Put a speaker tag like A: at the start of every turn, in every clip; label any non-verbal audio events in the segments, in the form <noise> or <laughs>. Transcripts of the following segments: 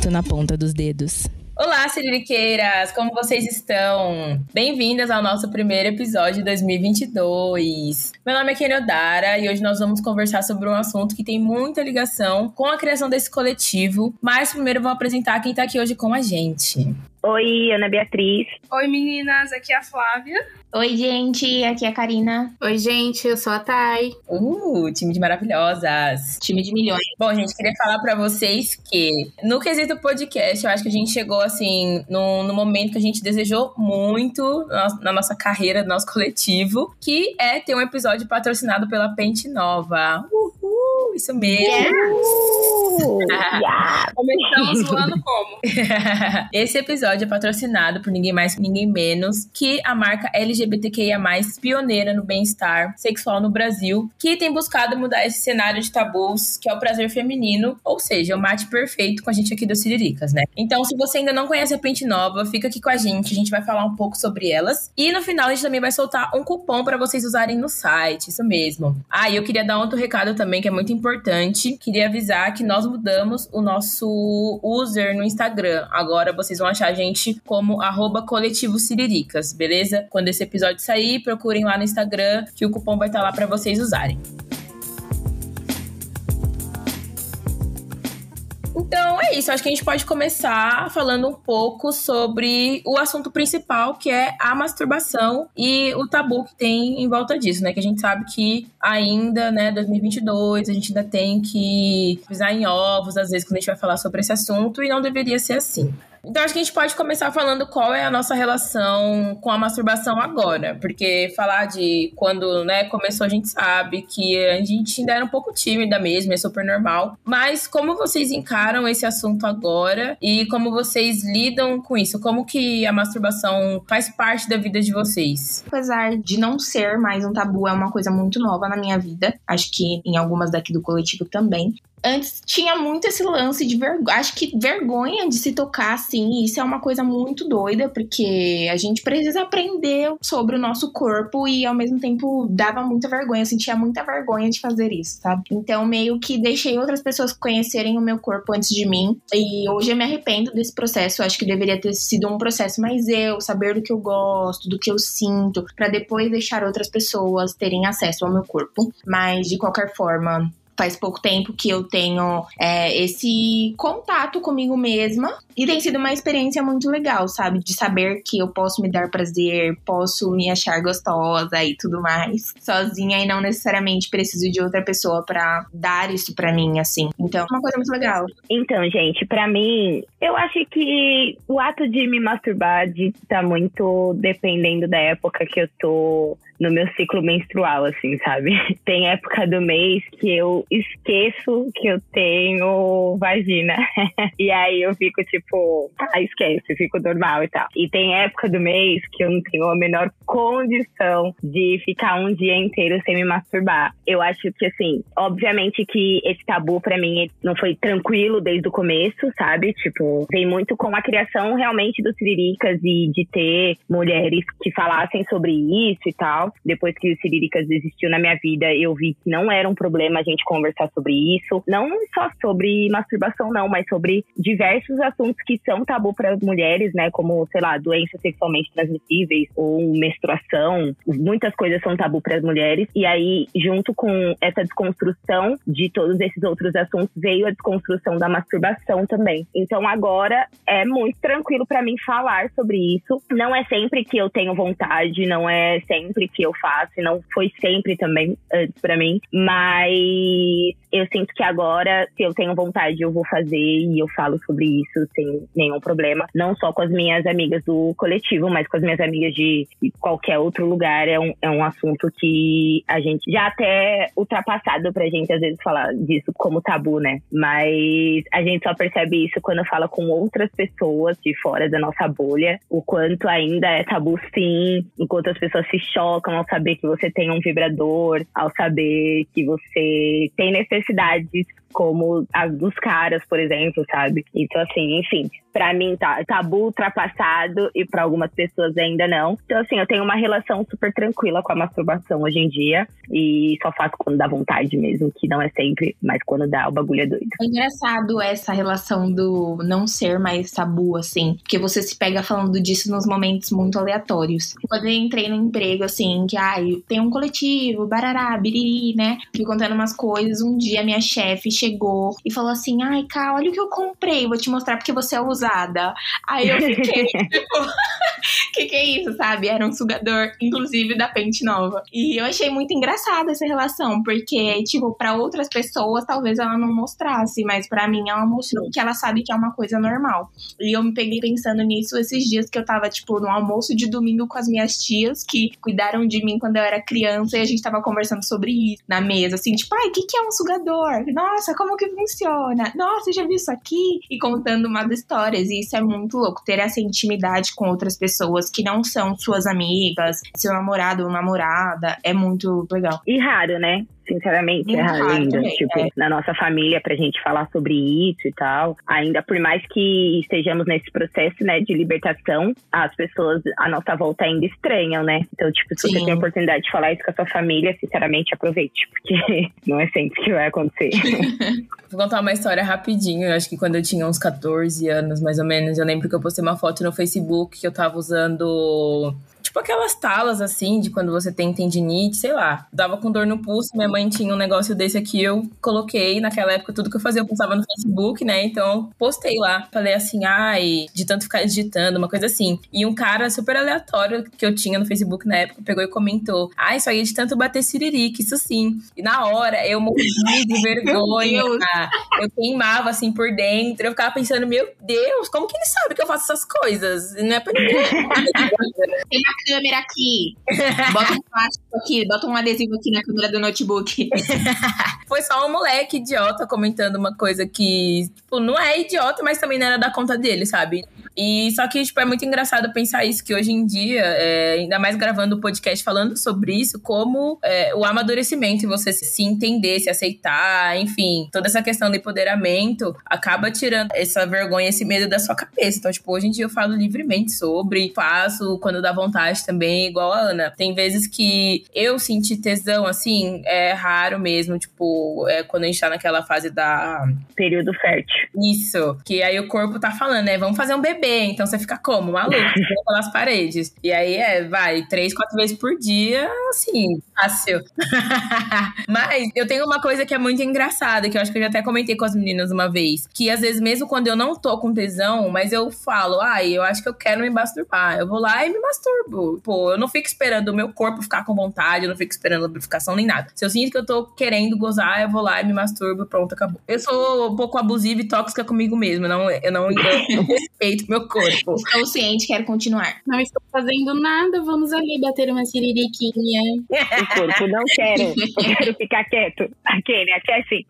A: Conhecimento na ponta dos dedos.
B: Olá, Siririqueiras! Como vocês estão? Bem-vindas ao nosso primeiro episódio de 2022. Meu nome é Kenodara e hoje nós vamos conversar sobre um assunto que tem muita ligação com a criação desse coletivo. Mas primeiro vou apresentar quem tá aqui hoje com a gente.
C: Oi, Ana Beatriz.
D: Oi, meninas, aqui é a Flávia.
E: Oi, gente, aqui é a Karina.
F: Oi, gente, eu sou a Thay.
B: Uh, time de maravilhosas.
E: Time de milhões.
B: Bom, gente, queria falar para vocês que no quesito podcast, eu acho que a gente chegou assim no, no momento que a gente desejou muito na, na nossa carreira, no nosso coletivo, que é ter um episódio patrocinado pela Pente Nova. Uhul, isso mesmo.
C: Yes. <laughs>
D: Começamos <laughs> voando como? <laughs>
B: Esse episódio é patrocinado por ninguém mais, ninguém menos que a marca LGBTQIA+, pioneira no bem-estar sexual no Brasil, que tem buscado mudar esse cenário de tabus, que é o prazer feminino, ou seja, o mate perfeito com a gente aqui do Siriricas, né? Então, se você ainda não conhece a Pente Nova, fica aqui com a gente, a gente vai falar um pouco sobre elas. E no final a gente também vai soltar um cupom para vocês usarem no site, isso mesmo. Ah, e eu queria dar outro recado também que é muito importante. Queria avisar que nós mudamos o nosso user no Instagram. Agora vocês vão achar a gente como arroba coletivo Siriricas, beleza? Quando esse episódio sair, procurem lá no Instagram que o cupom vai estar lá para vocês usarem. Então é isso, acho que a gente pode começar falando um pouco sobre o assunto principal, que é a masturbação e o tabu que tem em volta disso, né? Que a gente sabe que ainda, né, 2022, a gente ainda tem que pisar em ovos, às vezes, quando a gente vai falar sobre esse assunto, e não deveria ser assim. Então acho que a gente pode começar falando qual é a nossa relação com a masturbação agora, porque falar de quando, né, começou a gente sabe que a gente ainda era um pouco tímida mesmo, é super normal. Mas como vocês encaram esse assunto agora e como vocês lidam com isso? Como que a masturbação faz parte da vida de vocês?
E: Apesar de não ser mais um tabu, é uma coisa muito nova na minha vida. Acho que em algumas daqui do coletivo também antes tinha muito esse lance de vergonha. Acho que vergonha de se tocar assim. Isso é uma coisa muito doida, porque a gente precisa aprender sobre o nosso corpo e ao mesmo tempo dava muita vergonha. Eu sentia muita vergonha de fazer isso, sabe? Então, meio que deixei outras pessoas conhecerem o meu corpo antes de mim. E hoje eu me arrependo desse processo. Eu acho que deveria ter sido um processo mais eu, saber do que eu gosto, do que eu sinto, para depois deixar outras pessoas terem acesso ao meu corpo. Mas de qualquer forma, faz pouco tempo que eu tenho é, esse contato comigo mesma e tem sido uma experiência muito legal, sabe? De saber que eu posso me dar prazer, posso me achar gostosa e tudo mais, sozinha e não necessariamente preciso de outra pessoa para dar isso para mim, assim. Então, é uma coisa muito legal.
C: Então, gente, para mim, eu acho que o ato de me masturbar de tá muito dependendo da época que eu tô no meu ciclo menstrual, assim, sabe? <laughs> Tem época do mês que eu esqueço que eu tenho vagina. <laughs> e aí eu fico tipo, ah, esquece, fico normal e tal. E tem época do mês que eu não tenho a menor condição de ficar um dia inteiro sem me masturbar. Eu acho que, assim, obviamente que esse tabu para mim não foi tranquilo desde o começo, sabe? Tipo, vem muito com a criação realmente dos Siriricas e de ter mulheres que falassem sobre isso e tal. Depois que o Siriricas existiu na minha vida, eu vi que não era um problema a gente conversar sobre isso. Não só sobre masturbação, não, mas sobre diversos assuntos que são tabu para as mulheres, né? Como, sei lá, doenças sexualmente transmissíveis ou menstruação. Muitas coisas são tabu para as mulheres. E aí, junto com essa desconstrução de todos esses outros assuntos, veio a desconstrução da masturbação também. Então, agora é muito tranquilo para mim falar sobre isso. Não é sempre que eu tenho vontade, não é sempre que eu faço, e não foi sempre também antes para mim, mas eu sinto que agora, se eu tenho vontade, eu vou fazer e eu falo sobre isso sem nenhum problema, não só com as minhas amigas do coletivo, mas com as minhas amigas de qualquer outro lugar. É um, é um assunto que a gente já até ultrapassado pra gente às vezes falar disso como tabu, né? Mas a gente só percebe isso quando fala com outras pessoas de fora da nossa bolha, o quanto ainda é tabu sim, enquanto as pessoas se chocam ao saber que você tem um vibrador, ao saber que você tem necessidades como as dos caras, por exemplo, sabe? Então, assim, enfim, para mim tá tabu ultrapassado e para algumas pessoas ainda não. Então, assim, eu tenho uma relação super tranquila com a masturbação hoje em dia e só faço quando dá vontade mesmo, que não é sempre, mas quando dá, o bagulho é doido.
E: É engraçado essa relação do não ser mais tabu, assim, porque você se pega falando disso nos momentos muito aleatórios. Quando eu entrei no emprego, assim, que, ai, tem um coletivo, barará, biriri, né? Fui contando umas coisas, um dia minha chefe chegou e falou assim, ai, Cá, olha o que eu comprei, vou te mostrar porque você é usada. Aí eu fiquei, <laughs> tipo, <laughs> que que é isso, sabe? Era um sugador, inclusive, da Pente Nova. E eu achei muito engraçada essa relação, porque, tipo, para outras pessoas, talvez ela não mostrasse, mas para mim ela mostrou que ela sabe que é uma coisa normal. E eu me peguei pensando nisso esses dias que eu tava, tipo, no almoço de domingo com as minhas tias, que cuidaram de mim quando eu era criança, e a gente tava conversando sobre isso na mesa, assim, tipo, ai, o que, que é um sugador? Nossa, como que funciona? Nossa, já vi isso aqui? E contando umas histórias, e isso é muito louco, ter essa intimidade com outras pessoas que não são suas amigas, seu namorado ou namorada, é muito legal.
C: E raro, né? Sinceramente, é raro ainda.
E: também,
C: tipo,
E: é.
C: na nossa família, pra gente falar sobre isso e tal. Ainda por mais que estejamos nesse processo, né, de libertação, as pessoas à nossa volta ainda estranham, né? Então, tipo, se você
E: Sim.
C: tem a oportunidade de falar isso com a sua família, sinceramente, aproveite. Porque <laughs> não é sempre que vai acontecer. <laughs>
B: Vou contar uma história rapidinho. Eu acho que quando eu tinha uns 14 anos, mais ou menos, eu lembro que eu postei uma foto no Facebook que eu tava usando. Tipo aquelas talas assim, de quando você tem tendinite, sei lá. Dava com dor no pulso, minha mãe tinha um negócio desse aqui, eu coloquei. Naquela época, tudo que eu fazia eu postava no Facebook, né? Então, postei lá. Falei assim, ai, de tanto ficar digitando, uma coisa assim. E um cara super aleatório que eu tinha no Facebook na época pegou e comentou: Ah, isso aí é de tanto bater siririca, isso sim. E na hora eu morri de <laughs> vergonha. Eu queimava assim por dentro. Eu ficava pensando, meu Deus, como que ele sabe que eu faço essas coisas? Não é pra ninguém. <laughs> <laughs>
E: Tem câmera aqui. Bota um plástico aqui, bota um adesivo aqui na câmera do notebook. <laughs>
B: Foi só um moleque idiota comentando uma coisa que, tipo, não é idiota, mas também não era da conta dele, sabe? E só que, tipo, é muito engraçado pensar isso, que hoje em dia, é, ainda mais gravando o podcast falando sobre isso, como é, o amadurecimento e você se entender, se aceitar, enfim, toda essa questão do empoderamento acaba tirando essa vergonha, esse medo da sua cabeça. Então, tipo, hoje em dia eu falo livremente sobre, faço quando dá vontade também, igual a Ana. Tem vezes que eu senti tesão, assim, é raro mesmo, tipo, é quando a gente tá naquela fase da
C: Período fértil.
B: isso. Que aí o corpo tá falando, né? Vamos fazer um bebê. Então você fica como? Maluco, <laughs> pelas paredes. E aí é, vai, três, quatro vezes por dia, assim, fácil. <laughs> Mas eu tenho uma coisa que é muito engraçada, que eu acho que eu já até comentei com as meninas uma vez. Que às vezes, mesmo quando eu não tô com tesão, mas eu falo, ai, eu acho que eu quero me masturbar. Eu vou lá e me masturbo. Pô, eu não fico esperando o meu corpo ficar com vontade, eu não fico esperando lubrificação nem nada. Se eu sinto que eu tô querendo gozar, eu vou lá e me masturbo, pronto, acabou. Eu sou um pouco abusiva e tóxica comigo mesma. Não, eu não eu respeito meu corpo.
E: Estou ciente, quero continuar.
F: Não estou fazendo nada, vamos ali bater uma siririquinha.
C: O corpo não quero. Eu quero ficar quieto. Aquele, aqui é assim.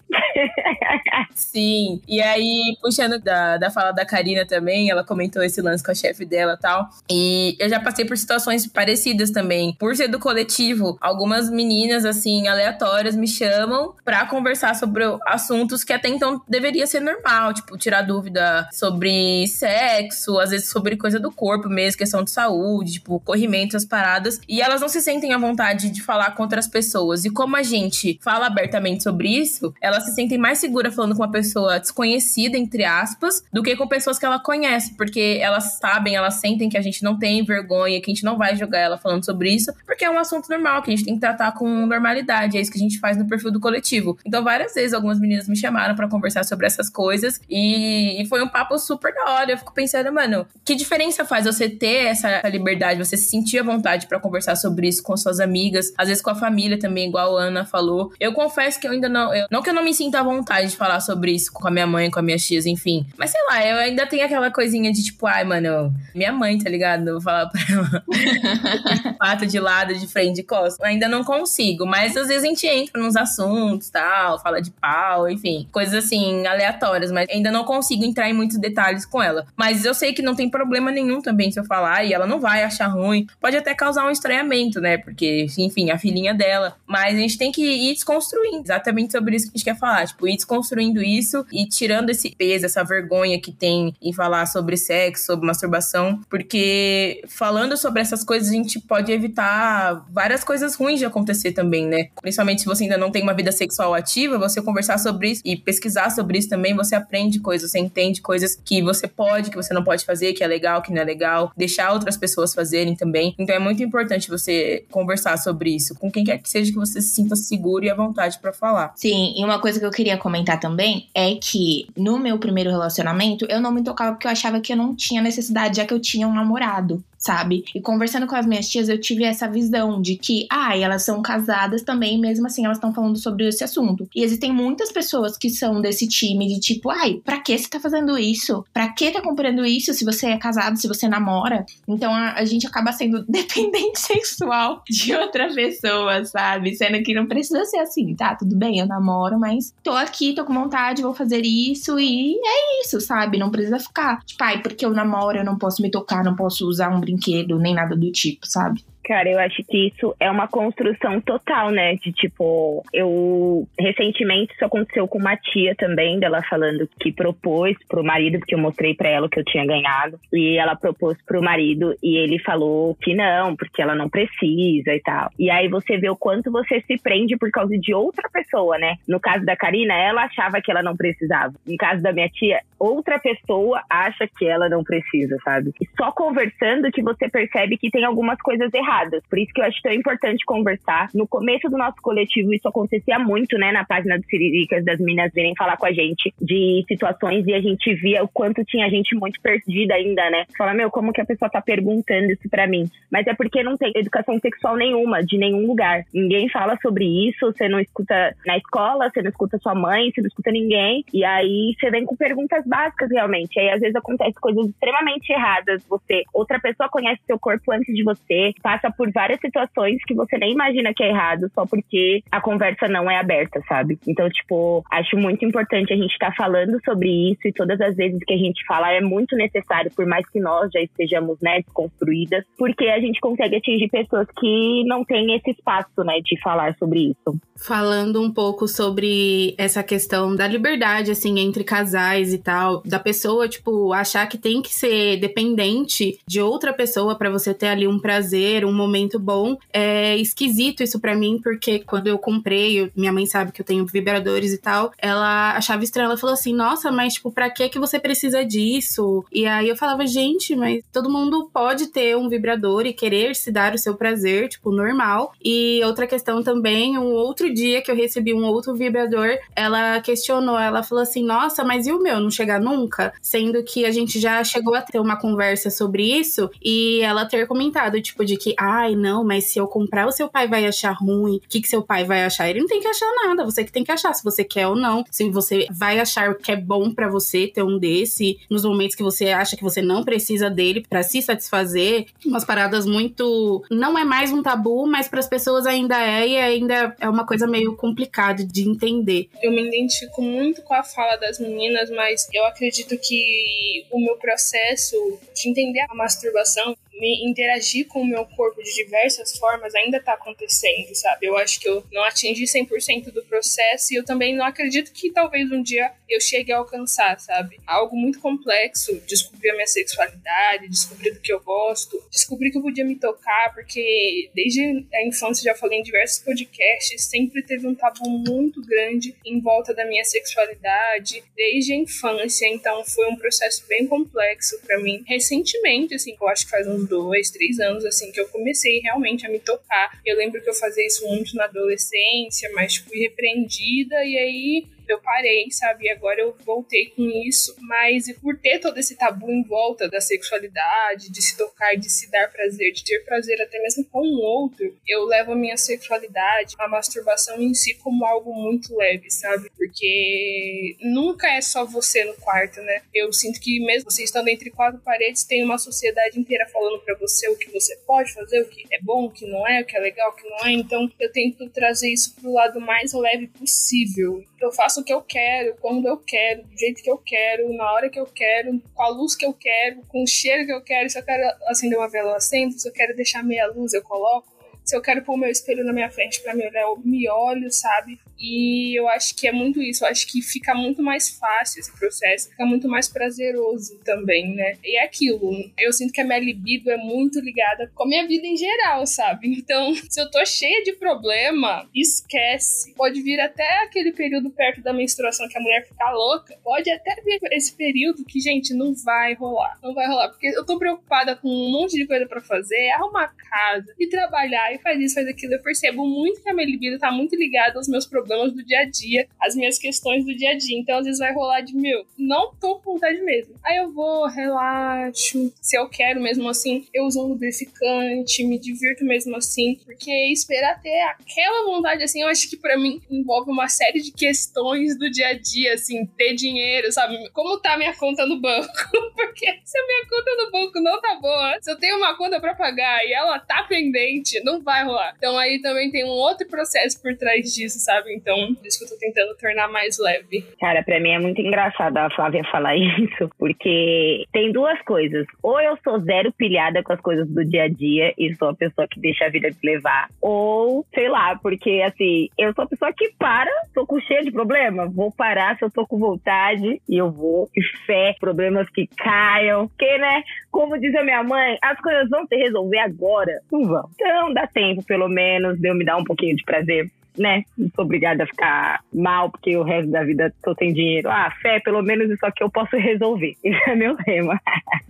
B: Sim. E aí, puxando da, da fala da Karina também, ela comentou esse lance com a chefe dela e tal. E eu já passei por situações parecidas também. Por ser do coletivo, algumas meninas, assim, aleatórias me chamam pra conversar sobre assuntos que até então deveria ser normal. Tipo, tirar dúvida sobre sexo, às vezes sobre coisa do corpo mesmo, questão de saúde, tipo, corrimento, as paradas. E elas não se sentem à vontade de falar com outras pessoas. E como a gente fala abertamente sobre isso, elas se sentem mais seguras falando com uma pessoa desconhecida, entre aspas, do que com pessoas que ela conhece. Porque elas sabem, elas sentem que a gente não tem vergonha, que a gente não vai jogar ela falando sobre isso, porque é um assunto normal, que a gente tem que tratar com normalidade. É isso que a gente faz no perfil do coletivo. Então, várias vezes, algumas meninas me chamaram pra conversar sobre essas coisas. E, e foi um papo super da hora. Eu fico pensando, mano, que diferença faz você ter essa liberdade, você se sentir à vontade pra conversar sobre isso com suas amigas, às vezes com a família também, igual a Ana falou. Eu confesso que eu ainda não. eu- não que eu não me sinta à vontade de falar sobre isso com a minha mãe, com as minhas tias, enfim. Mas sei lá, eu ainda tenho aquela coisinha de tipo, ai, mano, minha mãe, tá ligado? Eu vou falar pra ela. <laughs> Pata de lado, de frente, de costas. Ainda não consigo, mas às vezes a gente entra nos assuntos, tal, fala de pau, enfim, coisas assim, aleatórias, mas ainda não consigo entrar em muitos detalhes com ela. Mas eu sei que não tem problema nenhum também se eu falar, e ela não vai achar ruim. Pode até causar um estranhamento, né? Porque, enfim, a filhinha dela. Mas a gente tem que ir desconstruindo. Exatamente sobre isso que a gente quer falar. Tipo, ir desconstruindo isso e tirando esse peso, essa vergonha que tem em falar sobre sexo, sobre masturbação. Porque falando sobre essas coisas, a gente pode evitar várias coisas ruins de acontecer também, né? Principalmente se você ainda não tem uma vida sexual ativa, você conversar sobre isso e pesquisar sobre isso também, você aprende coisas, você entende coisas que você pode, que você não pode fazer, que é legal, que não é legal, deixar outras pessoas fazerem também. Então é muito importante você conversar sobre isso com quem quer que seja que você se sinta seguro e à vontade para falar.
E: Sim, e uma coisa que eu queria comentar também é que no meu primeiro relacionamento eu não me tocava porque eu achava que eu não tinha necessidade, já que eu tinha um namorado sabe? E conversando com as minhas tias, eu tive essa visão de que, ah, elas são casadas também, mesmo assim elas estão falando sobre esse assunto. E existem muitas pessoas que são desse time de tipo, ai, pra que você tá fazendo isso? Pra que tá comprando isso se você é casado, se você namora? Então a, a gente acaba sendo <laughs> dependente sexual de outra pessoa, sabe? Sendo que não precisa ser assim, tá? Tudo bem, eu namoro, mas tô aqui, tô com vontade, vou fazer isso e é isso, sabe? Não precisa ficar, tipo, ai, porque eu namoro, eu não posso me tocar, não posso usar um brinquedo, nem nada do tipo, sabe?
C: Cara, eu acho que isso é uma construção total, né? De tipo, eu recentemente isso aconteceu com uma tia também, dela falando que propôs pro marido, porque eu mostrei para ela o que eu tinha ganhado, e ela propôs pro marido e ele falou que não, porque ela não precisa e tal. E aí você vê o quanto você se prende por causa de outra pessoa, né? No caso da Karina, ela achava que ela não precisava. No caso da minha tia, outra pessoa acha que ela não precisa, sabe? E só conversando que você percebe que tem algumas coisas erradas. Por isso que eu acho tão importante conversar. No começo do nosso coletivo, isso acontecia muito, né? Na página do Siriricas, das meninas virem falar com a gente de situações e a gente via o quanto tinha gente muito perdida ainda, né? Fala, meu, como que a pessoa tá perguntando isso pra mim? Mas é porque não tem educação sexual nenhuma, de nenhum lugar. Ninguém fala sobre isso, você não escuta na escola, você não escuta sua mãe, você não escuta ninguém. E aí você vem com perguntas básicas, realmente. Aí às vezes acontece coisas extremamente erradas. Você, outra pessoa conhece seu corpo antes de você, passa por várias situações que você nem imagina que é errado só porque a conversa não é aberta, sabe? Então, tipo, acho muito importante a gente estar tá falando sobre isso e todas as vezes que a gente fala é muito necessário, por mais que nós já estejamos, né, desconstruídas, porque a gente consegue atingir pessoas que não têm esse espaço, né, de falar sobre isso.
F: Falando um pouco sobre essa questão da liberdade, assim, entre casais e tal, da pessoa, tipo, achar que tem que ser dependente de outra pessoa para você ter ali um prazer, um momento bom. É esquisito isso para mim, porque quando eu comprei, eu, minha mãe sabe que eu tenho vibradores e tal, ela achava estranho, ela falou assim: "Nossa, mas tipo, para que que você precisa disso?". E aí eu falava: "Gente, mas todo mundo pode ter um vibrador e querer se dar o seu prazer, tipo, normal". E outra questão também, um outro dia que eu recebi um outro vibrador, ela questionou, ela falou assim: "Nossa, mas e o meu não chegar nunca?". Sendo que a gente já chegou a ter uma conversa sobre isso e ela ter comentado tipo de que ai, não, mas se eu comprar, o seu pai vai achar ruim. O que, que seu pai vai achar? Ele não tem que achar nada, você que tem que achar se você quer ou não. Se você vai achar que é bom para você ter um desse, nos momentos que você acha que você não precisa dele para se satisfazer. Umas paradas muito. Não é mais um tabu, mas para as pessoas ainda é e ainda é uma coisa meio complicada de entender.
D: Eu me identifico muito com a fala das meninas, mas eu acredito que o meu processo de entender a masturbação me interagir com o meu corpo de diversas formas ainda tá acontecendo, sabe? Eu acho que eu não atingi 100% do processo e eu também não acredito que talvez um dia eu chegue a alcançar, sabe? Algo muito complexo, descobrir a minha sexualidade, descobrir do que eu gosto, descobrir que eu podia me tocar, porque desde a infância, já falei em diversos podcasts, sempre teve um tabu muito grande em volta da minha sexualidade, desde a infância, então foi um processo bem complexo para mim. Recentemente, assim, eu acho que faz uns dois, três anos, assim, que eu comecei realmente a me tocar. Eu lembro que eu fazia isso muito na adolescência, mas fui repreendida e aí eu parei, sabe? E agora eu voltei com isso. Mas por ter todo esse tabu em volta da sexualidade, de se tocar, de se dar prazer, de ter prazer até mesmo com o outro, eu levo a minha sexualidade, a masturbação em si, como algo muito leve, sabe? Porque nunca é só você no quarto, né? Eu sinto que mesmo você estando entre quatro paredes, tem uma sociedade inteira falando para você o que você pode fazer, o que é bom, o que não é, o que é legal, o que não é. Então eu tento trazer isso pro lado mais leve possível. Eu faço o que eu quero, quando eu quero, do jeito que eu quero, na hora que eu quero, com a luz que eu quero, com o cheiro que eu quero. Se eu quero acender uma vela, eu acendo. Se eu quero deixar meia luz, eu coloco. Se eu quero pôr o meu espelho na minha frente para me olhar, eu me olho, sabe? E eu acho que é muito isso. Eu acho que fica muito mais fácil esse processo, fica muito mais prazeroso também, né? E é aquilo. Eu sinto que a minha libido é muito ligada com a minha vida em geral, sabe? Então, se eu tô cheia de problema, esquece. Pode vir até aquele período perto da menstruação que a mulher fica louca. Pode até vir esse período que, gente, não vai rolar. Não vai rolar. Porque eu tô preocupada com um monte de coisa para fazer, arrumar casa e trabalhar e faz isso, faz aquilo. Eu percebo muito que a minha libido tá muito ligada aos meus problemas do dia a dia, as minhas questões do dia a dia. Então, às vezes vai rolar de, meu, não tô com vontade mesmo. Aí eu vou, relaxo. Se eu quero mesmo assim, eu uso um lubrificante, me divirto mesmo assim. Porque esperar ter aquela vontade, assim, eu acho que para mim envolve uma série de questões do dia a dia, assim, ter dinheiro, sabe? Como tá minha conta no banco? <laughs> porque se a minha conta no banco não tá boa, se eu tenho uma conta para pagar e ela tá pendente, não vai rolar. Então aí também tem um outro processo por trás disso, sabe? Então, por isso que eu tô tentando tornar mais leve.
C: Cara, pra mim é muito engraçado a Flávia falar <laughs> isso, porque tem duas coisas. Ou eu sou zero pilhada com as coisas do dia a dia e sou a pessoa que deixa a vida me levar. Ou, sei lá, porque assim, eu sou a pessoa que para, tô com cheio de problema, vou parar se eu tô com vontade e eu vou. E fé, problemas que caiam. Porque, né, como diz a minha mãe, as coisas vão se resolver agora. Não vão. Então dá tempo, pelo menos, de eu me dar um pouquinho de prazer né, não sou obrigada a ficar mal porque o resto da vida tô sem dinheiro. Ah, fé, pelo menos isso aqui eu posso resolver. <laughs> Isso é meu lema.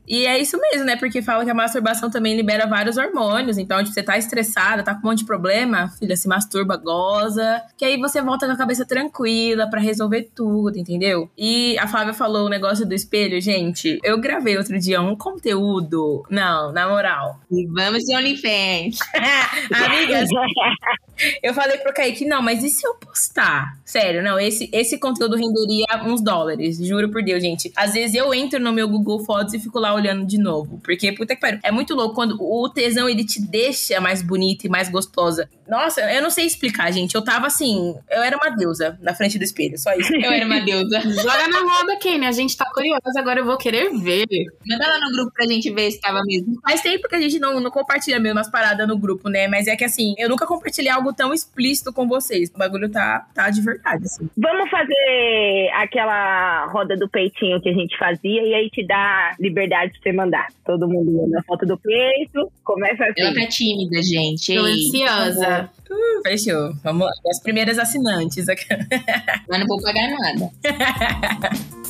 B: E é isso mesmo, né? Porque fala que a masturbação também libera vários hormônios. Então, tipo, você tá estressada, tá com um monte de problema, filha, se masturba, goza. Que aí você volta com a cabeça tranquila para resolver tudo, entendeu? E a Flávia falou o negócio do espelho, gente. Eu gravei outro dia um conteúdo. Não, na moral.
E: Vamos de OnlyFans. <laughs>
B: Amigas, <laughs> eu falei pro Kaique, não, mas e se eu postar? Sério, não, esse, esse conteúdo renderia uns dólares, juro por Deus, gente. Às vezes eu entro no meu Google Fotos e fico lá olhando de novo, porque, puta que pariu, é muito louco quando o tesão, ele te deixa mais bonita e mais gostosa. Nossa, eu não sei explicar, gente, eu tava assim, eu era uma deusa na frente do espelho, só isso.
E: Eu era uma deusa. <laughs>
F: Joga na roda, Kenny, a gente tá curiosa, agora eu vou querer ver.
E: Manda lá no grupo pra gente ver se tava mesmo.
B: Faz tempo que a gente não, não compartilha mesmo as paradas no grupo, né, mas é que assim, eu nunca compartilhei algo tão explícito com vocês. O bagulho tá, tá de verdade, assim.
C: Vamos fazer aquela roda do peitinho que a gente fazia e aí te dá liberdade de você mandar. Todo mundo manda a foto do peito, começa assim.
E: Ela tá tímida, gente.
F: Tô ansiosa.
B: Uh, fechou. Vamos lá. As primeiras assinantes. <laughs>
E: Mas não vou pagar nada. <laughs>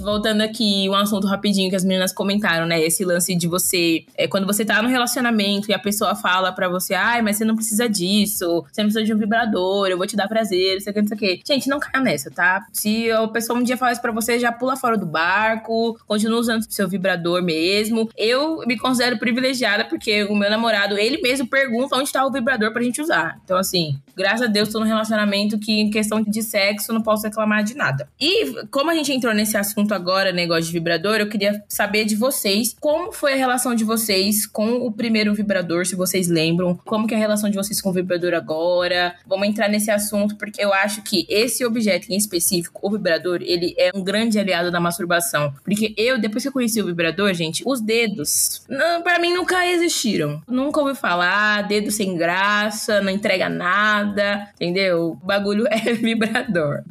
B: Voltando aqui, um assunto rapidinho que as meninas comentaram, né? Esse lance de você. É, quando você tá no relacionamento e a pessoa fala pra você, ai, mas você não precisa disso, você não precisa de um vibrador, eu vou te dar prazer, não sei o que, não sei o que. Gente, não caia nessa, tá? Se a pessoa um dia falar isso pra você, já pula fora do barco, continua usando seu vibrador mesmo. Eu me considero privilegiada porque o meu namorado, ele mesmo pergunta onde tá o vibrador pra gente usar. Então, assim, graças a Deus, tô num relacionamento que, em questão de sexo, não posso reclamar de nada. E como a gente entrou nesse assunto agora, negócio de vibrador, eu queria saber de vocês como foi a relação de vocês com o primeiro vibrador, se vocês lembram. Como que é a relação de vocês com o vibrador agora? Vamos entrar nesse assunto porque eu acho que esse objeto em específico, o vibrador, ele é um grande aliado da masturbação. Porque eu, depois que eu conheci o vibrador, gente, os dedos, para mim nunca existiram. Nunca ouvi falar, dedo sem graça, não entrega nada, entendeu? O bagulho <laughs> é vibrador.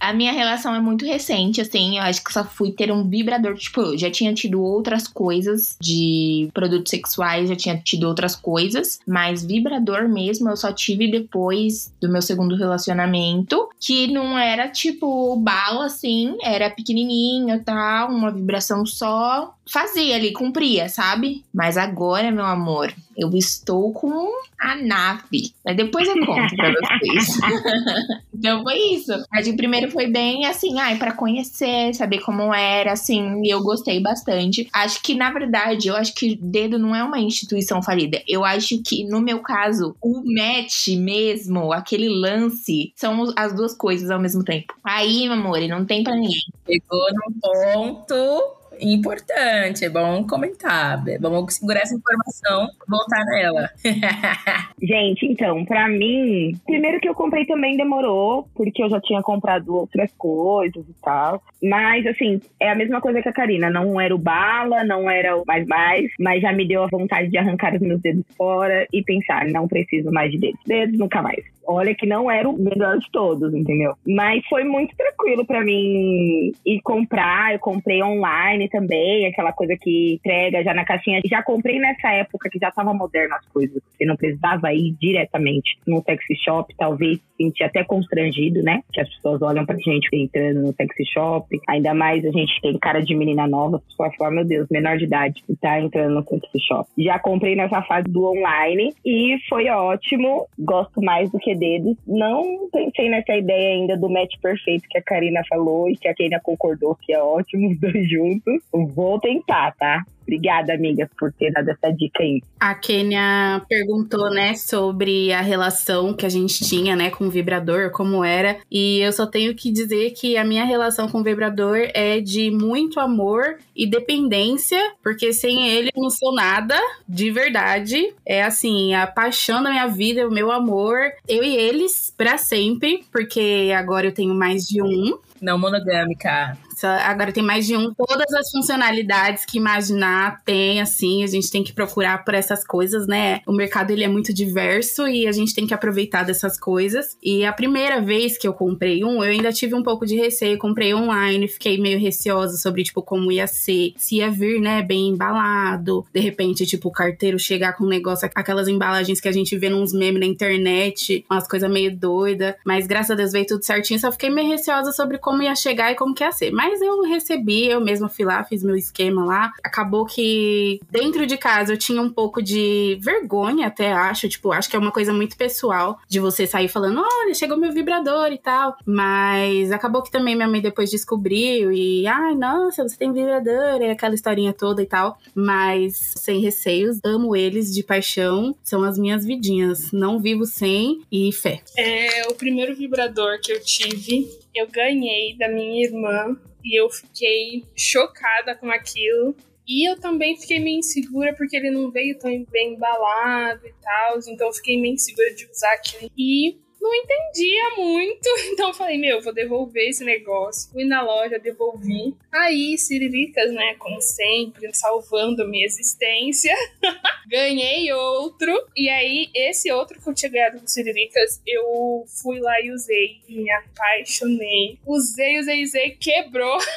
E: A minha relação é muito recente, assim. Eu acho que só fui ter um vibrador. Tipo, eu já tinha tido outras coisas de produtos sexuais, já tinha tido outras coisas. Mas vibrador mesmo eu só tive depois do meu segundo relacionamento. Que não era tipo bala, assim. Era pequenininho e tal, uma vibração só. Fazia ali, cumpria, sabe? Mas agora, meu amor, Eu estou com a nave. Mas depois eu conto pra vocês. <laughs> então foi isso. Mas o primeiro foi bem assim, ai, para conhecer, saber como era, assim, e eu gostei bastante. Acho que, na verdade, eu acho que dedo não é uma instituição falida. Eu acho que, no meu caso, o match mesmo, aquele lance, são as duas coisas ao mesmo tempo. Aí, meu amor, não tem pra ninguém.
B: Pegou num ponto importante, é bom comentar, é bom segurar essa informação, voltar nela. <laughs>
C: Gente, então, para mim, primeiro que eu comprei também demorou, porque eu já tinha comprado outras coisas e tal. Mas, assim, é a mesma coisa que a Karina. Não era o bala, não era o mais mais, mas já me deu a vontade de arrancar os meus dedos fora e pensar, não preciso mais de dedos. Dedos nunca mais. Olha que não era o melhor de todos, entendeu? Mas foi muito tranquilo para mim ir comprar. Eu comprei online também, aquela coisa que entrega já na caixinha. Já comprei nessa época que já tava moderno as coisas. Você não precisava ir diretamente no sexy shop, talvez sentir até constrangido, né? Que as pessoas olham pra gente entrando no sexy shop. Ainda mais a gente tem cara de menina nova, as pessoas falam, meu Deus, menor de idade, tá entrando no sexy shop. Já comprei nessa fase do online e foi ótimo. Gosto mais do que dedos. Não pensei nessa ideia ainda do match perfeito que a Karina falou e que a Kenia concordou que é ótimo os dois juntos. Vou tentar, tá? Obrigada, amiga, por ter dado essa dica aí.
F: A Kênia perguntou, né, sobre a relação que a gente tinha, né, com o vibrador, como era. E eu só tenho que dizer que a minha relação com o vibrador é de muito amor e dependência, porque sem ele eu não sou nada, de verdade. É assim, a paixão da minha vida, o meu amor, eu e eles para sempre, porque agora eu tenho mais de um.
B: Não monogâmica.
F: Agora tem mais de um. Todas as funcionalidades que imaginar tem, assim, a gente tem que procurar por essas coisas, né? O mercado ele é muito diverso e a gente tem que aproveitar dessas coisas. E a primeira vez que eu comprei um, eu ainda tive um pouco de receio. Comprei online, fiquei meio receosa sobre, tipo, como ia ser. Se ia vir, né, bem embalado. De repente, tipo, o carteiro chegar com um negócio, aquelas embalagens que a gente vê nos memes na internet, umas coisas meio doidas. Mas graças a Deus veio tudo certinho. Só fiquei meio receosa sobre como ia chegar e como que ia ser. Mas mas eu recebi, eu mesma fui lá, fiz meu esquema lá. Acabou que dentro de casa eu tinha um pouco de vergonha, até acho. Tipo, acho que é uma coisa muito pessoal de você sair falando: olha, chegou meu vibrador e tal. Mas acabou que também minha mãe depois descobriu e, ai, nossa, você tem vibrador, é aquela historinha toda e tal. Mas sem receios, amo eles de paixão, são as minhas vidinhas. Não vivo sem e fé.
D: É o primeiro vibrador que eu tive eu ganhei da minha irmã e eu fiquei chocada com aquilo. E eu também fiquei meio insegura porque ele não veio tão bem embalado e tal, então eu fiquei meio insegura de usar aquilo. E não entendia muito. <laughs> Então falei, meu, vou devolver esse negócio. Fui na loja, devolvi. Aí, Siriricas, né, como sempre, salvando minha existência. <laughs> Ganhei outro. E aí, esse outro que eu tinha ganhado com Siriricas, eu fui lá e usei. Me apaixonei. Usei, usei, usei, quebrou. <laughs>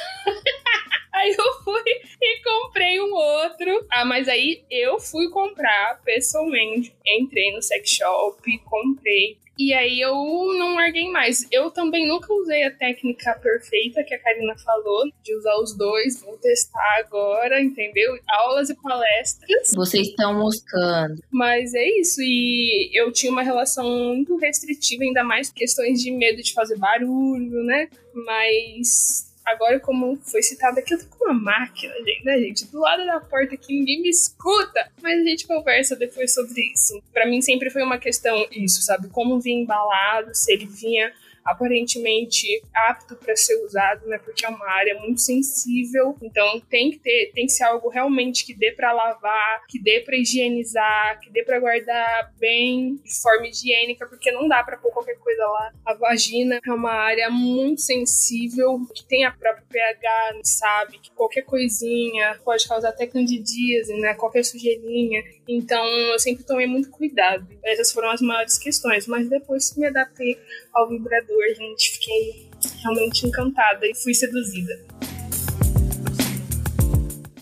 D: Aí eu fui e comprei um outro. Ah, mas aí eu fui comprar pessoalmente. Entrei no sex shop, comprei. E aí eu não larguei mais. Eu também nunca usei a técnica perfeita que a Karina falou, de usar os dois. Vou testar agora, entendeu? Aulas e palestras.
E: Vocês estão moscando.
D: Mas é isso. E eu tinha uma relação muito restritiva, ainda mais questões de medo de fazer barulho, né? Mas Agora, como foi citado aqui, eu tô com uma máquina, né, gente? Do lado da porta aqui, ninguém me escuta. Mas a gente conversa depois sobre isso. Para mim sempre foi uma questão isso, sabe? Como vinha embalado, se ele vinha aparentemente apto para ser usado, né? Porque é uma área muito sensível, então tem que ter, tem que ser algo realmente que dê para lavar, que dê para higienizar, que dê para guardar bem de forma higiênica, porque não dá para pôr qualquer coisa lá. A vagina é uma área muito sensível, que tem a própria pH, sabe? Que qualquer coisinha pode causar até candidíase, né? Qualquer sujeirinha. Então eu sempre tomei muito cuidado. Essas foram as maiores questões, mas depois me adaptei ao vibrador, gente, fiquei realmente encantada e fui seduzida.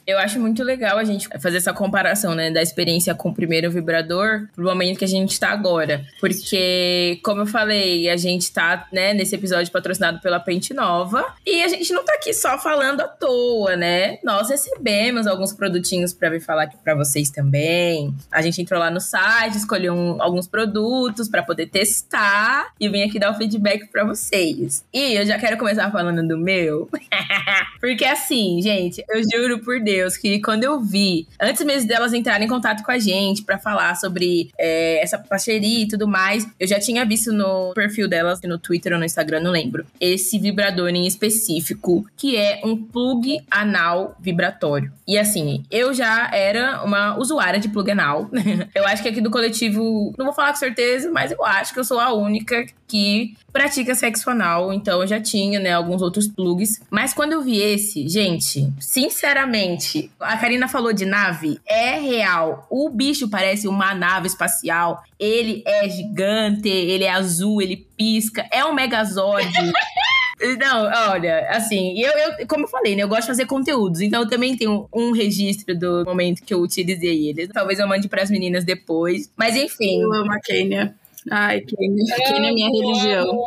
B: Eu acho muito legal a gente fazer essa comparação, né, da experiência com o primeiro vibrador pro momento que a gente tá agora. Porque, como eu falei, a gente tá, né, nesse episódio patrocinado pela Pente Nova e a gente não tá aqui só falando à toa, né? Nós recebemos alguns produtinhos para vir falar aqui para vocês também. A gente entrou lá no site, escolheu um, alguns produtos para poder testar e vim aqui dar o feedback para vocês. E eu já quero começar falando do meu. <laughs> Porque assim, gente, eu juro por Deus que quando eu vi, antes mesmo delas entrarem em contato com a gente para falar sobre é, essa parceria e tudo mais, eu já tinha visto no perfil delas, no Twitter ou no Instagram, não lembro, esse vibrador em específico, que é um plug anal vibratório. E assim, eu já era uma usuária de plug anal. <laughs> eu acho que aqui do coletivo, não vou falar com certeza, mas eu acho que eu sou a única que pratica sexo anal, então eu já tinha, né, alguns outros plugs. Mas quando eu vi esse, gente, sinceramente, a Karina falou de nave, é real. O bicho parece uma nave espacial. Ele é gigante, ele é azul, ele pisca, é um megazord. <laughs> Não, olha, assim, eu, eu, como eu falei, né? Eu gosto de fazer conteúdos, então eu também tenho um registro do momento que eu utilizei ele. Talvez eu mande para as meninas depois. Mas enfim.
F: Eu amo a Kênia. Ai, Kênia. Kênia é minha religião.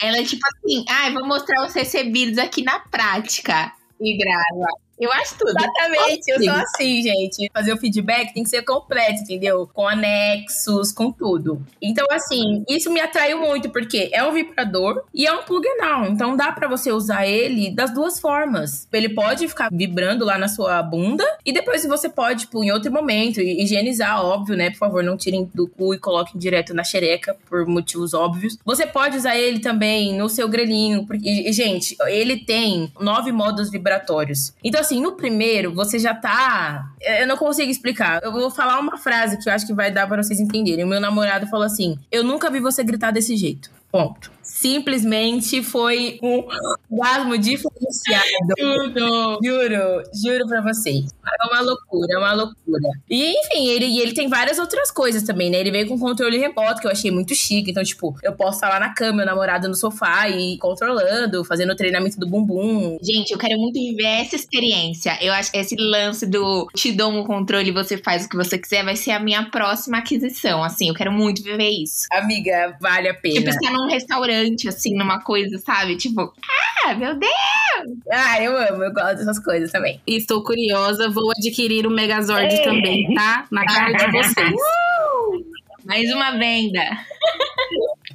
E: Ela é tipo assim, ai, vou mostrar os recebidos aqui na prática. E grava. Eu acho tudo.
B: Exatamente, eu sou assim, gente. Fazer o feedback tem que ser completo, entendeu? Com anexos, com tudo. Então, assim, isso me atraiu muito, porque é um vibrador e é um plug anal. Então, dá para você usar ele das duas formas. Ele pode ficar vibrando lá na sua bunda e depois você pode, tipo, em outro momento, higienizar, óbvio, né? Por favor, não tirem do cu e coloquem direto na xereca, por motivos óbvios. Você pode usar ele também no seu grelhinho, porque, gente, ele tem nove modos vibratórios. Então, assim, no primeiro, você já tá. Eu não consigo explicar. Eu vou falar uma frase que eu acho que vai dar para vocês entenderem. O meu namorado falou assim: Eu nunca vi você gritar desse jeito. Ponto simplesmente foi um orgasmo diferenciado. Tudo. Juro, juro pra vocês. É uma loucura, é uma loucura. E enfim, ele, ele tem várias outras coisas também, né? Ele veio com controle remoto, que eu achei muito chique. Então, tipo, eu posso estar lá na cama, meu namorado no sofá e controlando, fazendo o treinamento do bumbum.
E: Gente, eu quero muito viver essa experiência. Eu acho que esse lance do te dou um controle e você faz o que você quiser vai ser a minha próxima aquisição. Assim, eu quero muito viver isso.
B: Amiga, vale a pena.
E: Tipo, estar num restaurante, assim, numa coisa, sabe? Tipo, ah, meu Deus!
B: Ah, eu amo, eu gosto dessas coisas também.
F: Estou curiosa, vou adquirir o Megazord Ei. também, tá? Na cara de vocês. <laughs> Uh!
E: Mais uma venda.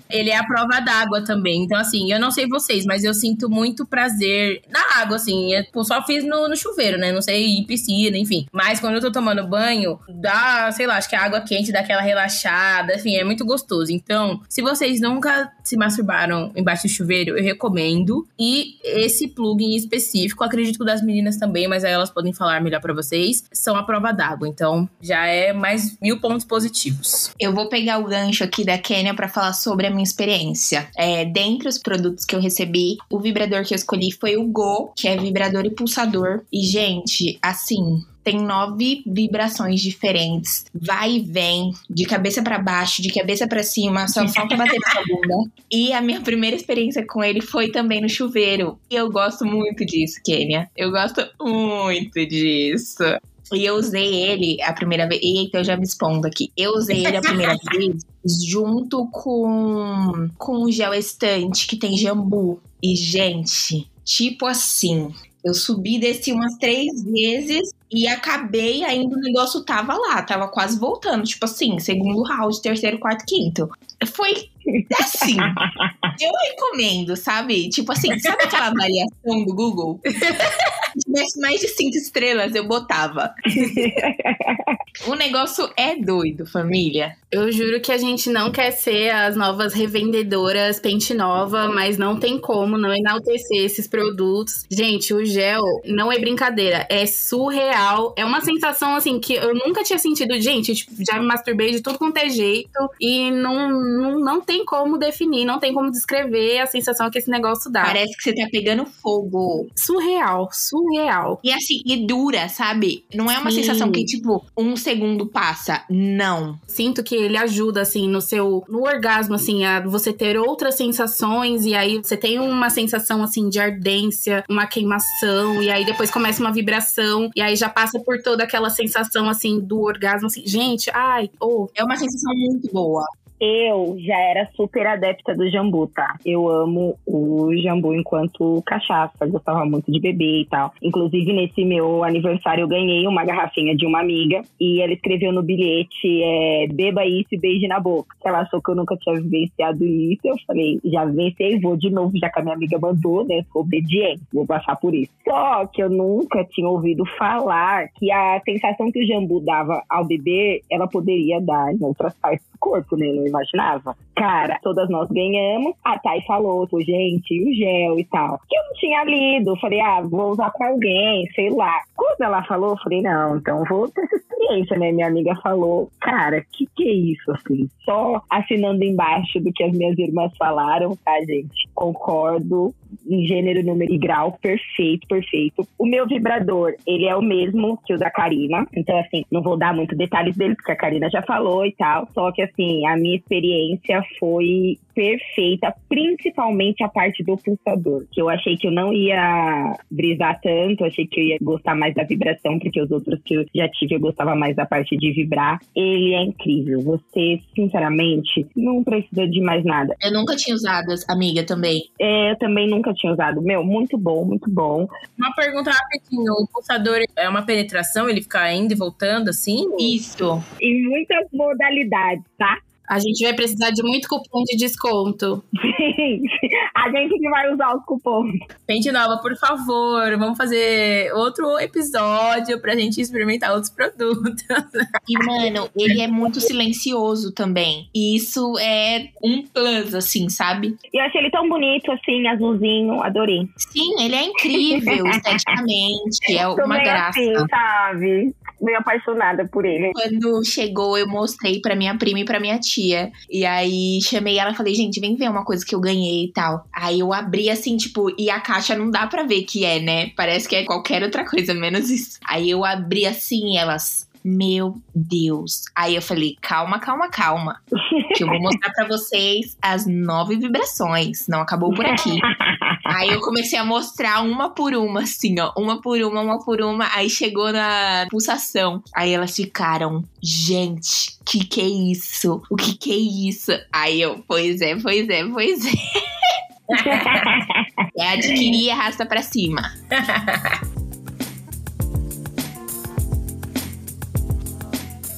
B: Ele é a prova d'água também. Então, assim, eu não sei vocês, mas eu sinto muito prazer na água, assim. Eu tipo, só fiz no, no chuveiro, né? Não sei, em piscina, enfim. Mas quando eu tô tomando banho, dá, sei lá, acho que a água quente dá aquela relaxada, enfim, é muito gostoso. Então, se vocês nunca se masturbaram embaixo do chuveiro, eu recomendo. E esse plugin específico, acredito que das meninas também, mas aí elas podem falar melhor para vocês, são a prova d'água. Então, já é mais mil pontos positivos.
E: Eu vou pegar o gancho aqui da Kênia para falar sobre a minha experiência. É, dentre os produtos que eu recebi, o vibrador que eu escolhi foi o Go, que é vibrador e pulsador. E, gente, assim, tem nove vibrações diferentes. Vai e vem, de cabeça para baixo, de cabeça para cima, só falta bater na sua <laughs> bunda. E a minha primeira experiência com ele foi também no chuveiro. E eu gosto muito disso, Kênia. Eu gosto muito disso. E eu usei ele a primeira vez. Eita, eu já me expondo aqui. Eu usei ele a primeira <laughs> vez junto com, com o gel estante que tem jambu. E, gente, tipo assim, eu subi e desci umas três vezes e acabei ainda o negócio tava lá, tava quase voltando. Tipo assim, segundo round, terceiro, quarto, quinto. Foi assim. <laughs> eu recomendo, sabe? Tipo assim, sabe aquela avaliação do Google? <laughs> Mais de cinco estrelas, eu botava. <laughs> o negócio é doido, família.
F: Eu juro que a gente não quer ser as novas revendedoras Pente Nova, mas não tem como não enaltecer esses produtos. Gente, o gel não é brincadeira, é surreal. É uma sensação assim que eu nunca tinha sentido. Gente, tipo, já me masturbei de tudo quanto é jeito e não, não, não tem como definir, não tem como descrever a sensação que esse negócio dá.
E: Parece que você tá pegando fogo.
F: Surreal, surreal surreal.
E: E assim, e dura, sabe? Não é uma
F: Sim.
E: sensação que, tipo, um segundo passa. Não.
F: Sinto que ele ajuda, assim, no seu. No orgasmo, assim, a você ter outras sensações. E aí você tem uma sensação, assim, de ardência, uma queimação. E aí depois começa uma vibração. E aí já passa por toda aquela sensação, assim, do orgasmo, assim. Gente, ai, oh,
E: É uma sensação muito boa.
C: Eu já era super adepta do jambu, tá? Eu amo o jambu enquanto cachaça, gostava muito de beber e tal. Inclusive, nesse meu aniversário, eu ganhei uma garrafinha de uma amiga e ela escreveu no bilhete: é, beba isso e beije na boca. Ela achou que eu nunca tinha vivenciado isso. Eu falei: já vivenciei, vou de novo, já que a minha amiga mandou, né? Sou obediente, vou passar por isso. Só que eu nunca tinha ouvido falar que a sensação que o jambu dava ao beber, ela poderia dar em outras partes do corpo, né? Imaginava. Cara, todas nós ganhamos. A Thay falou, gente, e o gel e tal. Que eu não tinha lido. Falei, ah, vou usar com alguém, sei lá. Quando ela falou, eu falei, não, então vou ter essa experiência, né? Minha amiga falou, cara, que que é isso, assim? Só assinando embaixo do que as minhas irmãs falaram, tá, gente? Concordo em gênero, número e grau, perfeito, perfeito. O meu vibrador, ele é o mesmo que o da Karina. Então, assim, não vou dar muito detalhes dele, porque a Karina já falou e tal. Só que, assim, a minha experiência foi perfeita, principalmente a parte do pulsador. Que eu achei que eu não ia brisar tanto, achei que eu ia gostar mais da vibração, porque os outros que eu já tive eu gostava mais da parte de vibrar. Ele é incrível. Você, sinceramente, não precisa de mais nada.
E: Eu nunca tinha usado, amiga, também.
C: É, eu também nunca tinha usado. Meu, muito bom, muito bom.
B: Uma pergunta rapidinho: o pulsador é uma penetração? Ele fica indo e voltando assim?
E: Isso.
C: Em muitas modalidades, tá?
F: A gente vai precisar de muito cupom de desconto. <laughs>
C: Gente, a gente que vai usar os cupons.
B: Gente nova, por favor, vamos fazer outro episódio pra gente experimentar outros produtos. <laughs>
E: E, mano, ele é muito silencioso também. E isso é um plus, assim, sabe?
C: Eu achei ele tão bonito, assim, azulzinho, adorei.
E: Sim, ele é incrível <laughs> esteticamente. É uma graça.
C: assim, sabe? Meio apaixonada por ele.
E: Quando chegou, eu mostrei pra minha prima e pra minha tia. E aí chamei ela e falei, gente, vem ver uma coisa que eu ganhei e tal. Aí eu abri assim, tipo, e a caixa não dá pra ver que é, né? Parece que é qualquer outra coisa, menos isso. Aí eu abri assim e elas. Meu Deus. Aí eu falei, calma, calma, calma. Que eu vou mostrar pra vocês as nove vibrações. Não acabou por aqui. <laughs> Aí eu comecei a mostrar uma por uma, assim, ó. Uma por uma, uma por uma. Aí chegou na pulsação. Aí elas ficaram, gente, que que é isso? O que que é isso? Aí eu, pois é, pois é, pois é. <laughs> É adquirir e arrasta pra cima. <laughs>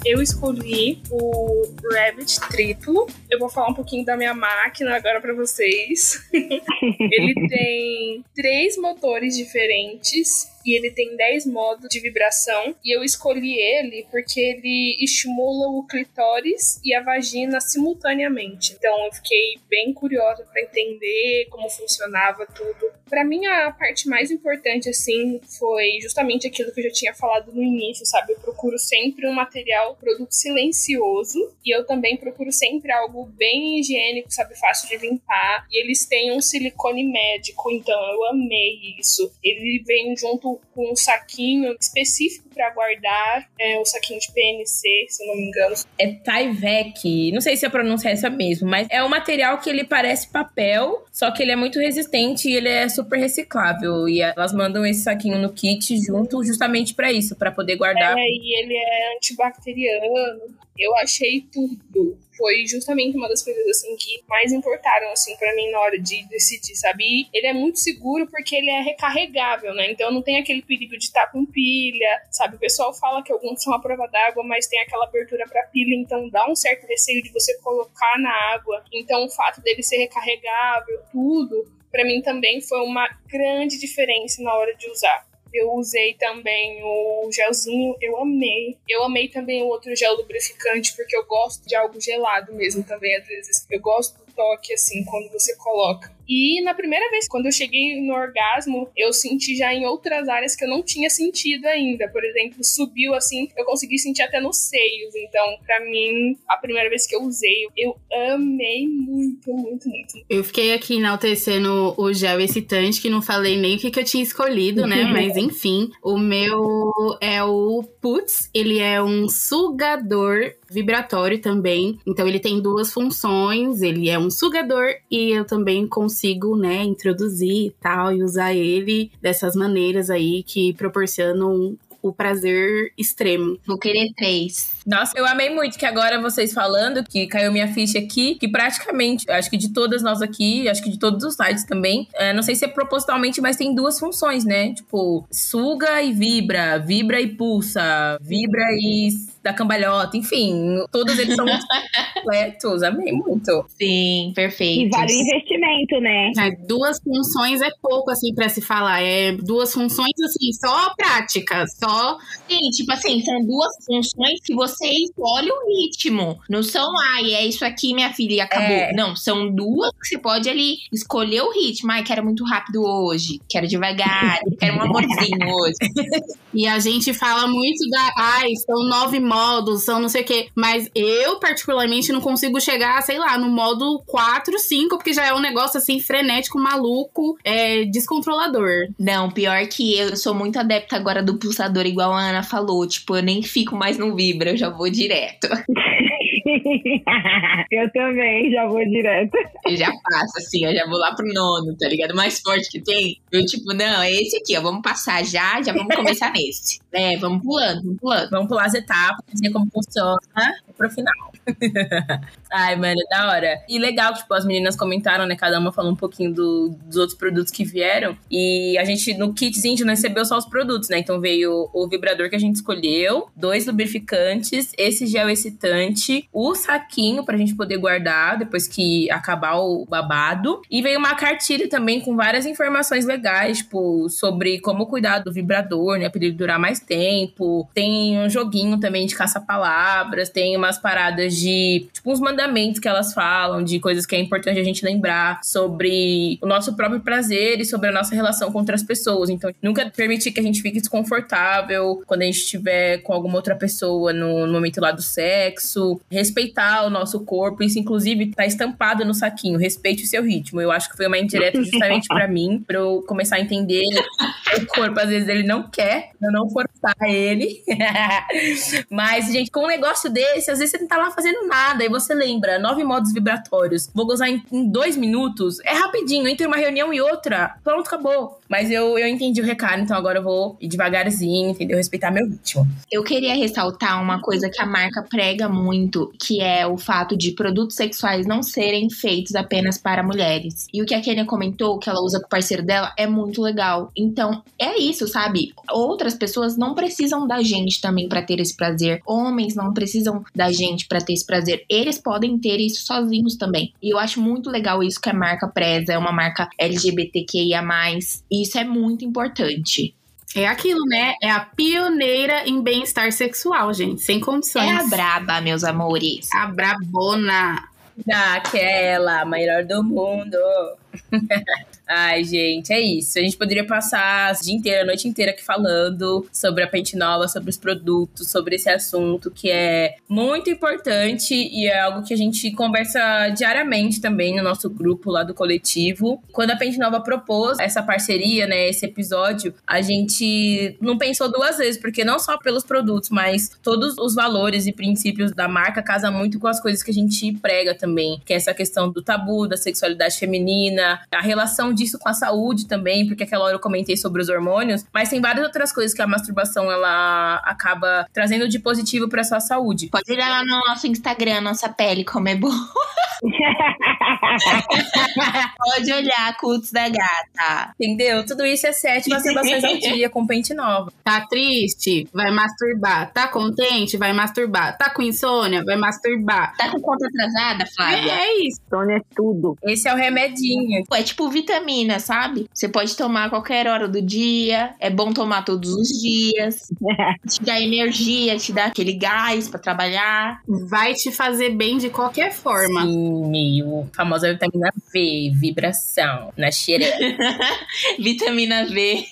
D: Eu escolhi o Rabbit triplo. Eu vou falar um pouquinho da minha máquina agora pra vocês. <laughs> ele tem três motores diferentes e ele tem 10 modos de vibração. E eu escolhi ele porque ele estimula o clitóris e a vagina simultaneamente. Então eu fiquei bem curiosa para entender como funcionava tudo. Para mim a parte mais importante assim foi justamente aquilo que eu já tinha falado no início, sabe? Eu procuro sempre um material, produto silencioso e eu também procuro sempre algo bem higiênico, sabe, fácil de limpar. E eles têm um silicone médico, então eu amei isso. Ele vem junto com um saquinho específico para guardar, é o saquinho de PNC, se eu não me engano.
B: É Tyvek, não sei se a pronúncia é essa mesmo, mas é um material que ele parece papel, só que ele é muito resistente e ele é super reciclável. E elas mandam esse saquinho no kit junto justamente para isso, para poder guardar.
D: É, e ele é antibacteriano. Eu achei tudo foi justamente uma das coisas assim que mais importaram assim para mim na hora de decidir, sabe? E ele é muito seguro porque ele é recarregável, né? Então não tem aquele perigo de estar com pilha, sabe? O pessoal fala que alguns são a prova d'água, mas tem aquela abertura para pilha, então dá um certo receio de você colocar na água. Então o fato dele ser recarregável, tudo, para mim também foi uma grande diferença na hora de usar. Eu usei também o gelzinho, eu amei. Eu amei também o outro gel lubrificante, porque eu gosto de algo gelado mesmo também, às vezes. Eu gosto do toque, assim, quando você coloca. E na primeira vez, quando eu cheguei no orgasmo, eu senti já em outras áreas que eu não tinha sentido ainda. Por exemplo, subiu assim, eu consegui sentir até nos seios. Então, para mim, a primeira vez que eu usei, eu amei muito, muito, muito.
F: Eu fiquei aqui enaltecendo o gel excitante, que não falei nem o que, que eu tinha escolhido, né? <laughs> Mas enfim, o meu é o Putz, ele é um sugador vibratório também. Então ele tem duas funções, ele é um sugador e eu também consigo, né, introduzir e tal e usar ele dessas maneiras aí que proporcionam o prazer extremo.
E: Vou querer três.
B: Nossa, eu amei muito que agora vocês falando, que caiu minha ficha aqui, que praticamente, acho que de todas nós aqui, acho que de todos os sites também, é, não sei se é propositalmente, mas tem duas funções, né? Tipo, suga e vibra, vibra e pulsa, vibra e da cambalhota, enfim, todos eles são <laughs> completos. Amei muito.
E: Sim, perfeito.
C: E vale o investimento, né?
F: É, duas funções é pouco, assim, pra se falar. É duas funções, assim, só prática, só.
E: Sim, tipo assim, são duas funções que você escolhe o ritmo. Não são, ai, é isso aqui, minha filha, e acabou.
B: É.
E: Não, são duas que você pode ali escolher o ritmo. Ai, quero muito rápido hoje, quero devagar, quero um amorzinho <laughs> hoje.
F: E a gente fala muito da. Ai, são nove modos, são não sei o quê. Mas eu, particularmente, não consigo chegar, sei lá, no modo 4, 5, porque já é um negócio assim, frenético, maluco, é, descontrolador.
E: Não, pior que eu sou muito adepta agora do pulsador, igual a Ana falou. Tipo, eu nem fico mais no vibra, eu já vou direto. <laughs> <laughs>
C: eu também, já vou direto.
E: Eu já passo, assim, eu já vou lá pro nono, tá ligado? O mais forte que tem. Eu, tipo, não, é esse aqui, ó. Vamos passar já, já vamos começar nesse. <laughs> É, vamos pulando, vamos pulando.
B: Vamos pular as etapas, ver como funciona pro final. <laughs> Ai, mano, da hora. E legal, tipo, as meninas comentaram, né? Cada uma falou um pouquinho do- dos outros produtos que vieram. E a gente, no kitzinho, não recebeu só os produtos, né? Então veio o vibrador que a gente escolheu, dois lubrificantes, esse gel excitante, o saquinho pra gente poder guardar depois que acabar o babado. E veio uma cartilha também com várias informações legais, tipo, sobre como cuidar do vibrador, né? Pra ele durar mais tempo. Tem um joguinho também de caça-palavras, tem umas paradas de, tipo, uns mandamentos que elas falam, de coisas que é importante a gente lembrar sobre o nosso próprio prazer e sobre a nossa relação com outras pessoas. Então, nunca permitir que a gente fique desconfortável quando a gente estiver com alguma outra pessoa no, no momento lá do sexo. Respeitar o nosso corpo. Isso, inclusive, tá estampado no saquinho. Respeite o seu ritmo. Eu acho que foi uma indireta justamente pra <laughs> mim, pra eu começar a entender o corpo. Às vezes ele não quer, eu não forçar ele. <laughs> Mas, gente, com um negócio desse, às vezes você não tá lá fazendo nada. E você lembra, nove modos vibratórios. Vou gozar em, em dois minutos. É rapidinho, entre uma reunião e outra. Pronto, acabou. Mas eu, eu entendi o recado, então agora eu vou ir devagarzinho, entendeu? Respeitar meu ritmo.
E: Eu queria ressaltar uma coisa que a marca prega muito, que é o fato de produtos sexuais não serem feitos apenas para mulheres. E o que a Kenia comentou, que ela usa com o parceiro dela, é muito legal. Então, é isso, sabe? Outras pessoas não precisam da gente também para ter esse prazer. Homens não precisam da gente para ter esse prazer. Eles podem ter isso sozinhos também. E eu acho muito legal isso que a marca preza. É uma marca LGBTQIA+. E isso é muito importante.
F: É aquilo, né? É a pioneira em bem-estar sexual, gente. Sem condições.
E: É a braba, meus amores.
F: A brabona.
B: Já que é ela, a melhor do mundo. <laughs> Ai, gente, é isso. A gente poderia passar o dia inteiro, a noite inteira aqui falando sobre a Pente Nova, sobre os produtos, sobre esse assunto que é muito importante e é algo que a gente conversa diariamente também no nosso grupo lá do coletivo. Quando a Pente Nova propôs essa parceria, né, esse episódio, a gente não pensou duas vezes, porque não só pelos produtos, mas todos os valores e princípios da marca casa muito com as coisas que a gente prega também, que é essa questão do tabu, da sexualidade feminina, a relação disso com a saúde também, porque aquela hora eu comentei sobre os hormônios, mas tem várias outras coisas que a masturbação ela acaba trazendo de positivo para sua saúde.
E: Pode ir lá no nosso Instagram, nossa pele, como é boa. <laughs> Pode olhar, cultos da gata.
B: Entendeu? Tudo isso é sete masturbações ao dia com pente nova.
F: Tá triste? Vai masturbar. Tá contente? Vai masturbar. Tá com insônia? Vai masturbar.
E: Tá com conta atrasada, Flávia?
F: É, é isso.
C: Sônia é tudo.
B: Esse é o remedinho.
E: É tipo vitamina, sabe? Você pode tomar a qualquer hora do dia. É bom tomar todos os dias. <laughs> te dá energia, te dá aquele gás pra trabalhar.
F: Vai te fazer bem de qualquer forma.
B: Sim. meio famosa vitamina V, vibração na xereca. <laughs>
E: Vitamina V.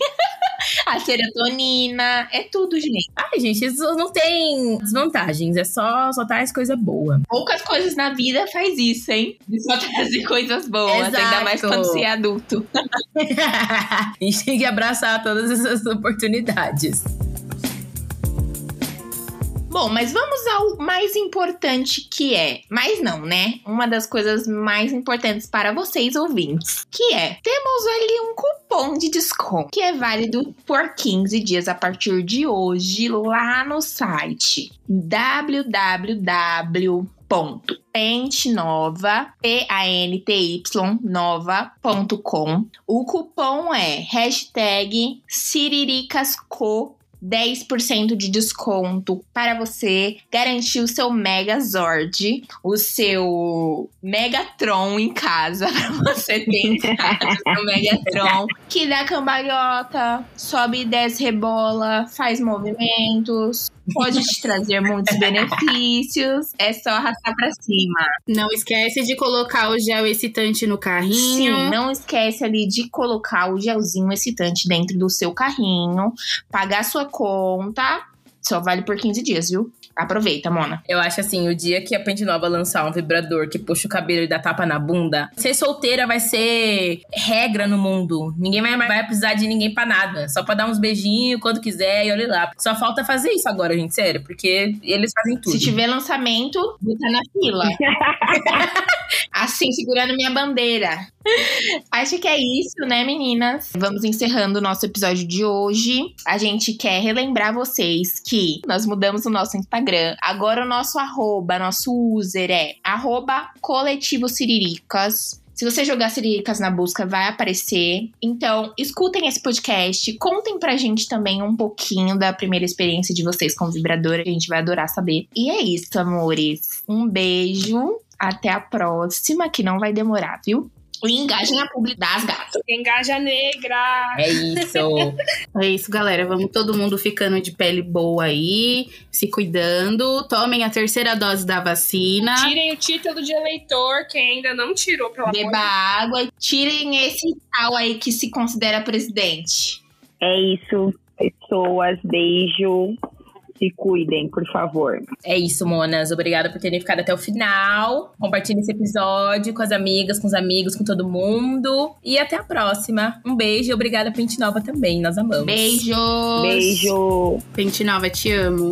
E: A serotonina, é tudo, gente.
B: Ai, gente, isso não tem desvantagens, é só, só traz coisa boa.
E: Poucas coisas na vida faz isso, hein? De só trazer coisas boas,
B: Exato.
E: ainda mais quando você é adulto. <laughs>
B: a gente tem que abraçar todas essas oportunidades.
E: Bom, mas vamos ao mais importante que é. Mas não, né? Uma das coisas mais importantes para vocês ouvintes, que é temos ali um cupom de desconto que é válido por 15 dias a partir de hoje lá no site www pentenova, P-A-N-T-Y, nova.com. O cupom é hashtag Siriricasco 10% de desconto para você garantir o seu Megazord, o seu Megatron em casa, <laughs> para você ter em casa o seu Megatron, que dá cambalhota, sobe e desce, rebola, faz movimentos, pode te trazer muitos benefícios, é só arrastar para cima.
F: Não esquece de colocar o gel excitante no carrinho.
E: Sim, não esquece ali de colocar o gelzinho excitante dentro do seu carrinho, pagar sua conta. Só vale por 15 dias, viu? Aproveita, Mona.
B: Eu acho assim, o dia que a Pente Nova lançar um vibrador que puxa o cabelo e dá tapa na bunda, ser solteira vai ser regra no mundo. Ninguém vai, vai precisar de ninguém pra nada. Só pra dar uns beijinhos quando quiser e olha lá. Só falta fazer isso agora, gente, sério, porque eles fazem tudo.
E: Se tiver lançamento, tá na fila. <laughs> assim, segurando minha bandeira. Acho que é isso, né, meninas? Vamos encerrando o nosso episódio de hoje. A gente quer relembrar vocês que nós mudamos o nosso Instagram. Agora o nosso arroba, nosso user é arroba coletivo Siriricas. Se você jogar Siriricas na busca, vai aparecer. Então, escutem esse podcast. Contem pra gente também um pouquinho da primeira experiência de vocês com vibrador. A gente vai adorar saber. E é isso, amores. Um beijo. Até a próxima, que não vai demorar, viu? E engajem a publi das gatas.
D: Engaja negra.
B: É isso.
F: É isso, galera. Vamos todo mundo ficando de pele boa aí, se cuidando. Tomem a terceira dose da vacina.
D: Tirem o título de eleitor, quem ainda não tirou, pelo amor de
E: Beba água. Tirem esse tal aí que se considera presidente.
C: É isso, pessoas. Beijo. Se cuidem, por favor.
B: É isso, monas. Obrigada por terem ficado até o final. Compartilhe esse episódio com as amigas, com os amigos, com todo mundo. E até a próxima. Um beijo e obrigada, Pente Nova, também. Nós amamos.
E: Beijos!
C: Beijo.
F: Pente Nova, te amo.